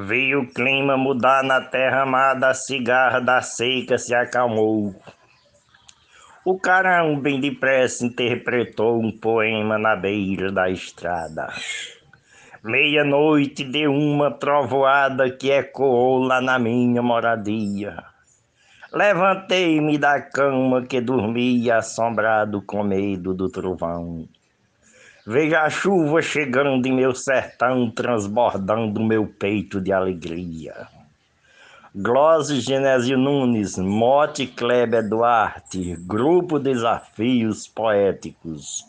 Veio o clima mudar na terra amada, a cigarra da seca se acalmou. O carão bem depressa interpretou um poema na beira da estrada. Meia-noite deu uma trovoada que ecoou lá na minha moradia. Levantei-me da cama que dormia assombrado com medo do trovão. Veja a chuva chegando em meu sertão, transbordando meu peito de alegria. Glose Genésio Nunes, Mote Kleber Duarte, Grupo Desafios Poéticos.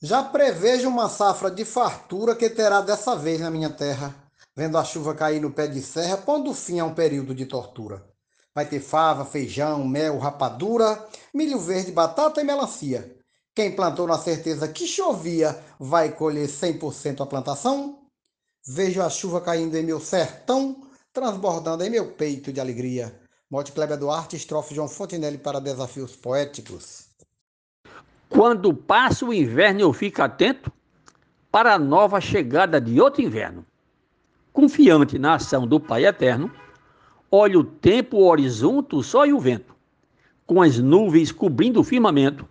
Já prevejo uma safra de fartura que terá dessa vez na minha terra, vendo a chuva cair no pé de serra, pondo fim a um período de tortura. Vai ter fava, feijão, mel, rapadura, milho verde, batata e melancia. Quem plantou na certeza que chovia vai colher 100% a plantação? Vejo a chuva caindo em meu sertão, transbordando em meu peito de alegria. Mote Kleber Duarte, estrofe João Fontenelle para Desafios Poéticos. Quando passa o inverno eu fico atento para a nova chegada de outro inverno. Confiante na ação do Pai Eterno, olho o tempo, o horizonte, o sol e o vento, com as nuvens cobrindo o firmamento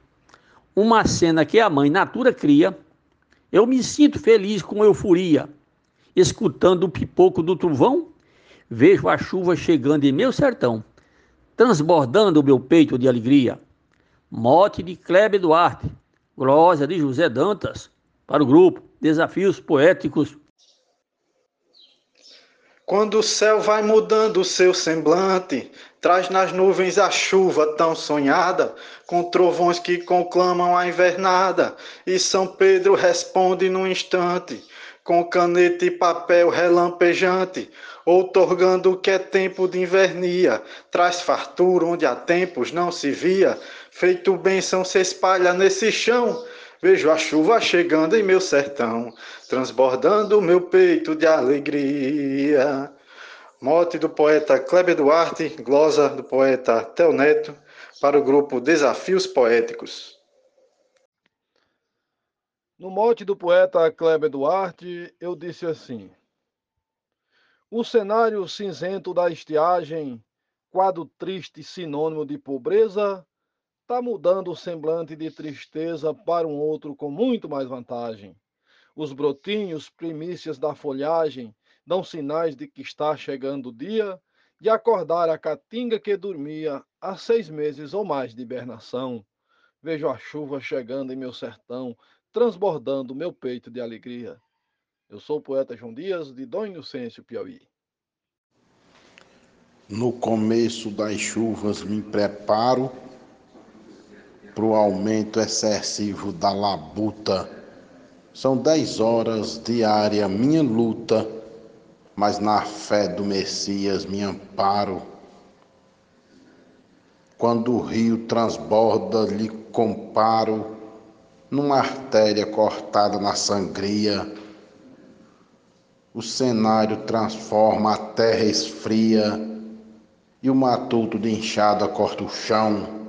uma cena que a mãe natura cria, eu me sinto feliz com euforia. Escutando o pipoco do trovão, vejo a chuva chegando em meu sertão, transbordando o meu peito de alegria. Mote de Kleber Duarte, glosa de José Dantas, para o grupo Desafios Poéticos quando o céu vai mudando o seu semblante, traz nas nuvens a chuva tão sonhada, com trovões que conclamam a invernada, e São Pedro responde num instante, com caneta e papel relampejante, outorgando o que é tempo de invernia, traz fartura onde há tempos não se via, feito bênção se espalha nesse chão, Vejo a chuva chegando em meu sertão, transbordando meu peito de alegria. Mote do poeta Kleber Duarte, glosa do poeta Tel Neto, para o grupo Desafios Poéticos. No mote do poeta Kleber Duarte, eu disse assim: O cenário cinzento da estiagem, quadro triste sinônimo de pobreza, está mudando o semblante de tristeza para um outro com muito mais vantagem. Os brotinhos, primícias da folhagem, dão sinais de que está chegando o dia de acordar a caatinga que dormia há seis meses ou mais de hibernação. Vejo a chuva chegando em meu sertão, transbordando meu peito de alegria. Eu sou o poeta João Dias, de Dom Inocêncio, Piauí. No começo das chuvas me preparo para o aumento excessivo da labuta. São dez horas diária minha luta, mas na fé do Messias me amparo. Quando o rio transborda, lhe comparo numa artéria cortada na sangria. O cenário transforma a terra esfria e o matuto de enxada corta o chão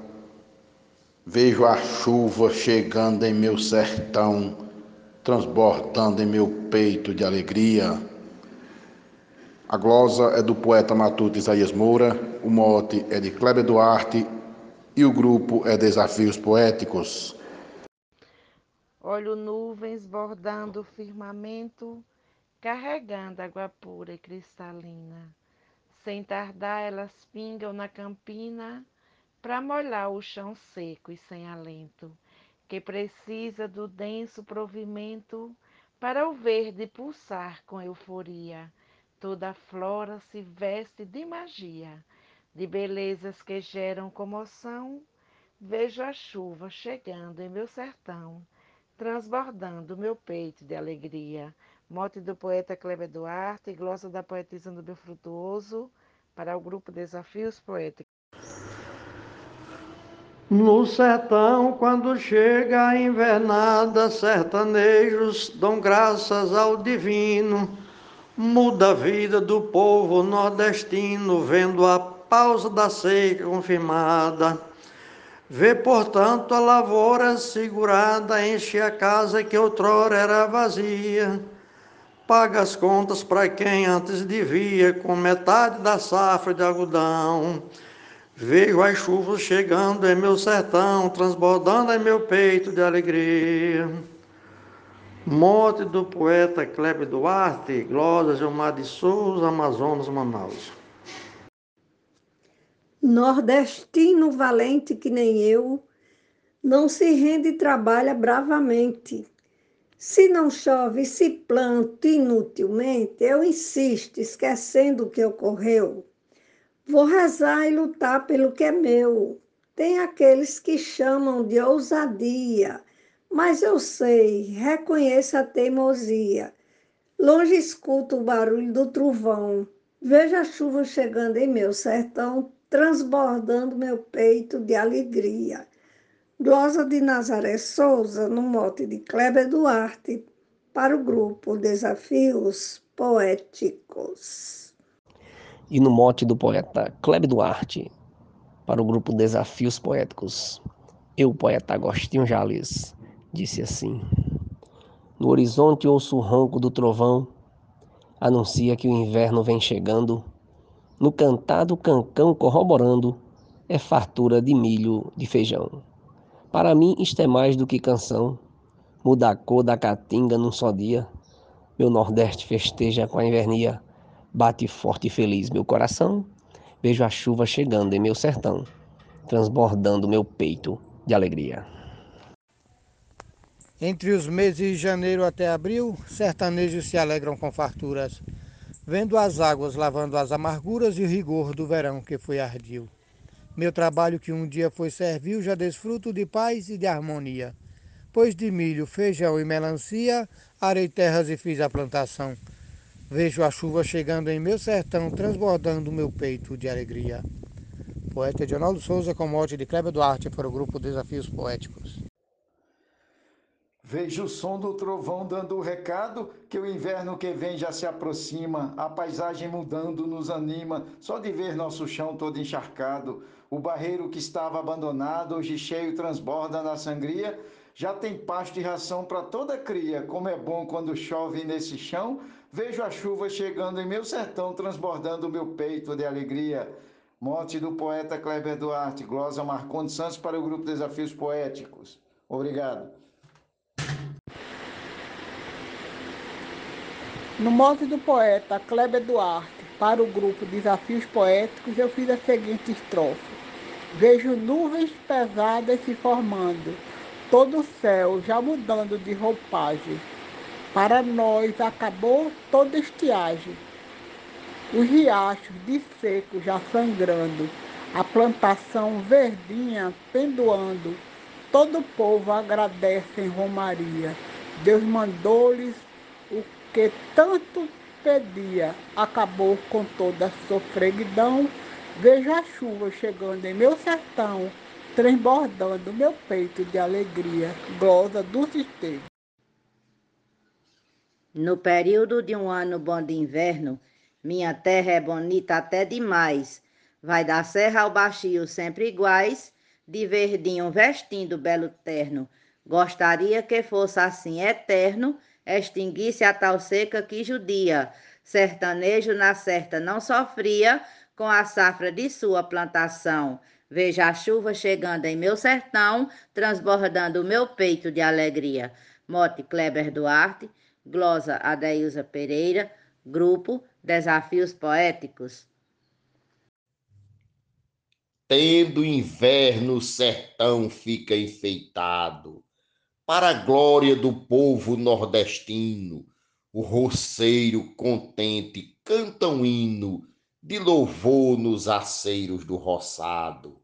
Vejo a chuva chegando em meu sertão, transbordando em meu peito de alegria. A glosa é do poeta matuto Isaías Moura, o mote é de Kleber Duarte e o grupo é Desafios Poéticos. Olho nuvens bordando o firmamento, carregando água pura e cristalina. Sem tardar, elas pingam na campina para molhar o chão seco e sem alento, que precisa do denso provimento para o verde pulsar com euforia. Toda a flora se veste de magia, de belezas que geram comoção. Vejo a chuva chegando em meu sertão, transbordando meu peito de alegria. Mote do poeta Kleber Duarte, glosa da poetisa meu frutuoso, para o grupo Desafios Poéticos. No sertão, quando chega a invernada, sertanejos dão graças ao divino. Muda a vida do povo nordestino, vendo a pausa da seca confirmada. Vê, portanto, a lavoura segurada, enche a casa que outrora era vazia. paga as contas para quem antes devia, com metade da safra de algodão. Vejo as chuvas chegando em meu sertão, transbordando em meu peito de alegria. Morte do poeta Kleber Duarte, Glória Gilmar de Souza, Amazonas, Manaus. Nordestino valente que nem eu, não se rende e trabalha bravamente. Se não chove, se planta inutilmente, eu insisto, esquecendo o que ocorreu. Vou rezar e lutar pelo que é meu. Tem aqueles que chamam de ousadia, mas eu sei, reconheço a teimosia. Longe escuto o barulho do trovão, vejo a chuva chegando em meu sertão, transbordando meu peito de alegria. Glosa de Nazaré Souza, no mote de Kleber Duarte, para o grupo Desafios Poéticos. E no mote do poeta Kleber Duarte, para o grupo Desafios Poéticos, eu, poeta Agostinho Jales, disse assim: No horizonte ouço o ronco do trovão, anuncia que o inverno vem chegando. No cantado cancão corroborando, é fartura de milho, de feijão. Para mim isto é mais do que canção, muda a cor da caatinga num só dia. Meu Nordeste festeja com a invernia, bate forte e feliz meu coração. Vejo a chuva chegando em meu sertão, transbordando meu peito de alegria. Entre os meses de janeiro até abril, sertanejos se alegram com farturas, vendo as águas lavando as amarguras e o rigor do verão que foi ardil. Meu trabalho que um dia foi servil já desfruto de paz e de harmonia. Pois de milho, feijão e melancia, arei terras e fiz a plantação. Vejo a chuva chegando em meu sertão, transbordando meu peito de alegria. Poeta Edionaldo Souza com mote de Kleber Duarte para o grupo Desafios Poéticos. Vejo o som do trovão dando o recado que o inverno que vem já se aproxima, a paisagem mudando nos anima, só de ver nosso chão todo encharcado. O barreiro que estava abandonado, hoje cheio, transborda na sangria. Já tem pasto e ração para toda cria. Como é bom quando chove nesse chão. Vejo a chuva chegando em meu sertão, transbordando meu peito de alegria. Morte do poeta Kleber Duarte, glosa Marcondes Santos para o grupo Desafios Poéticos. Obrigado. No mote do poeta Kleber Duarte, para o grupo Desafios Poéticos, eu fiz a seguinte estrofe. Vejo nuvens pesadas se formando, todo o céu já mudando de roupagem. Para nós acabou toda estiagem. Os riachos de seco já sangrando, a plantação verdinha pendoando. Todo o povo agradece em Romaria. Deus mandou-lhes o que tanto pedia, acabou com toda a sofreguidão. Vejo a chuva chegando em meu sertão, transbordando meu peito de alegria. Glosa do sistema. No período de um ano bom de inverno, minha terra é bonita até demais. Vai da serra ao baixio sempre iguais, de verdinho vestindo belo terno. Gostaria que fosse assim eterno, extinguisse a tal seca que judia. Sertanejo na certa não sofria com a safra de sua plantação. Veja a chuva chegando em meu sertão, transbordando o meu peito de alegria. Mote Kleber Duarte, glosa Adeilza Pereira, grupo Desafios Poéticos. Tendo inverno, o sertão fica enfeitado para a glória do povo nordestino, o roceiro contente canta um hino de louvor nos aceiros do roçado.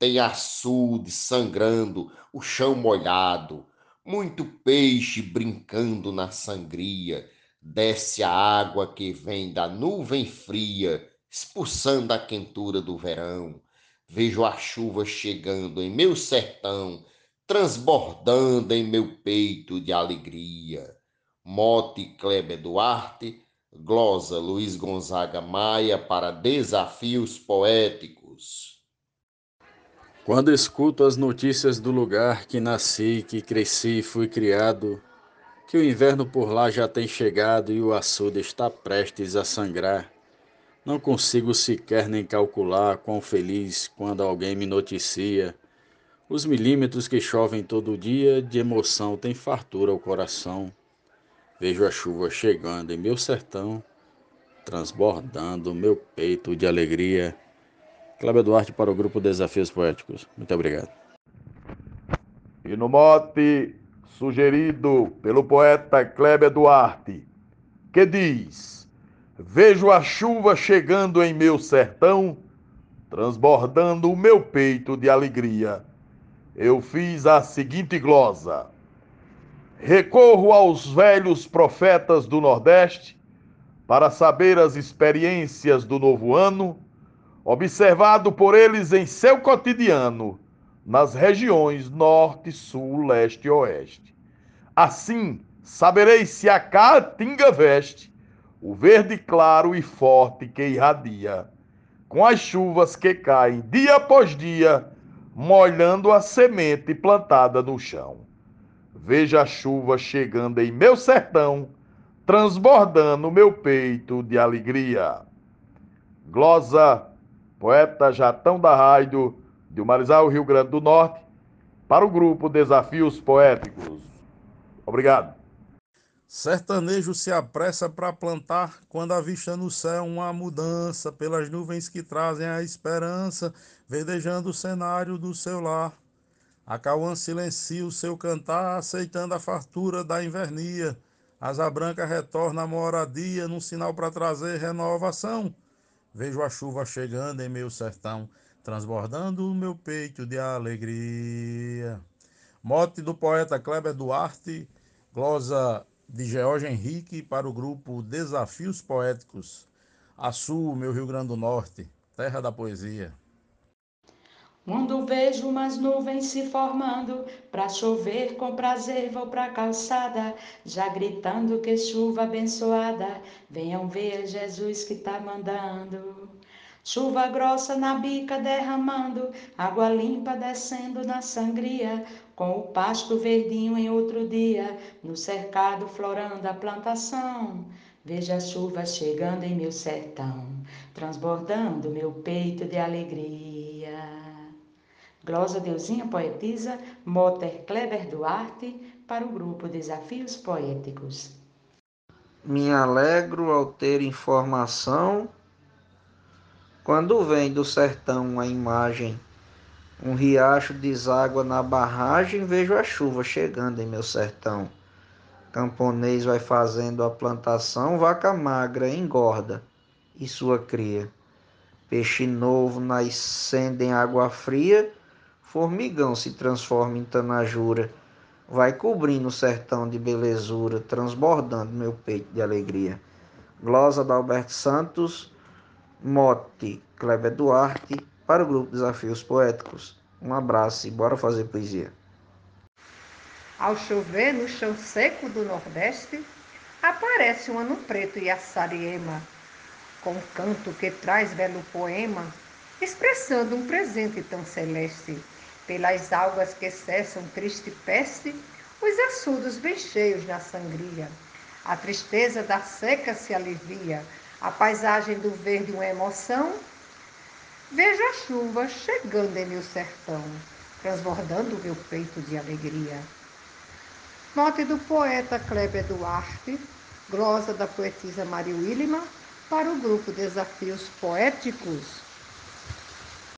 Tem açude sangrando, o chão molhado, muito peixe brincando na sangria. Desce a água que vem da nuvem fria, expulsando a quentura do verão. Vejo a chuva chegando em meu sertão, transbordando em meu peito de alegria. Mote Kleber Duarte, glosa Luiz Gonzaga Maia para Desafios Poéticos. Quando escuto as notícias do lugar que nasci, que cresci e fui criado, que o inverno por lá já tem chegado e o açude está prestes a sangrar. Não consigo sequer nem calcular quão feliz quando alguém me noticia. Os milímetros que chovem todo dia, de emoção tem fartura o coração. Vejo a chuva chegando em meu sertão, transbordando meu peito de alegria. Cláudio Duarte para o grupo Desafios Poéticos. Muito obrigado. E no mote sugerido pelo poeta Kleber Duarte, que diz: Vejo a chuva chegando em meu sertão, transbordando o meu peito de alegria. Eu fiz a seguinte glosa: Recorro aos velhos profetas do Nordeste para saber as experiências do novo ano, observado por eles em seu cotidiano nas regiões norte, sul, leste e oeste. Assim, sabereis se a caatinga veste o verde claro e forte que irradia, com as chuvas que caem dia após dia, molhando a semente plantada no chão. Veja a chuva chegando em meu sertão, transbordando meu peito de alegria. Glosa, poeta Jatão da Raido, de Marizal, Rio Grande do Norte, para o grupo Desafios Poéticos. Obrigado. Sertanejo se apressa para plantar quando avista no céu uma mudança pelas nuvens que trazem a esperança, verdejando o cenário do seu lar. A Cauã silencia o seu cantar, aceitando a fartura da invernia. Asa branca retorna à moradia, num sinal para trazer renovação. Vejo a chuva chegando em meu sertão, transbordando o meu peito de alegria. Mote do poeta Kleber Duarte, glosa de George Henrique para o grupo Desafios Poéticos. Açu, meu Rio Grande do Norte, terra da poesia. Quando vejo umas nuvens se formando, pra chover com prazer vou pra calçada, já gritando que chuva abençoada, venham ver Jesus que tá mandando. Chuva grossa na bica derramando, água limpa descendo na sangria, com o pasto verdinho em outro dia, no cercado florando a plantação. Veja a chuva chegando em meu sertão, transbordando meu peito de alegria. Glosa Deusinha poetisa, Moter Kleber Duarte, para o grupo Desafios Poéticos. Me alegro ao ter informação quando vem do sertão a imagem. Um riacho deságua na barragem, vejo a chuva chegando em meu sertão. Camponês vai fazendo a plantação, vaca magra engorda e sua cria. Peixe novo nascendo em água fria, Formigão se transforma em tanajura, vai cobrindo o sertão de belezura, transbordando meu peito de alegria. Glosa da Alberto Santos, mote Kleber Duarte, para o grupo Desafios Poéticos. Um abraço e bora fazer poesia. Ao chover no chão seco do Nordeste, aparece um ano preto e a sariema, com um canto que traz belo poema, expressando um presente tão celeste pelas algas que cessam triste peste, os açudos bem cheios na sangria. A tristeza da seca se alivia, a paisagem do verde uma emoção. Vejo a chuva chegando em meu sertão, transbordando meu peito de alegria. Note do poeta Kleber Duarte, glosa da poetisa Maria Willima, para o grupo Desafios Poéticos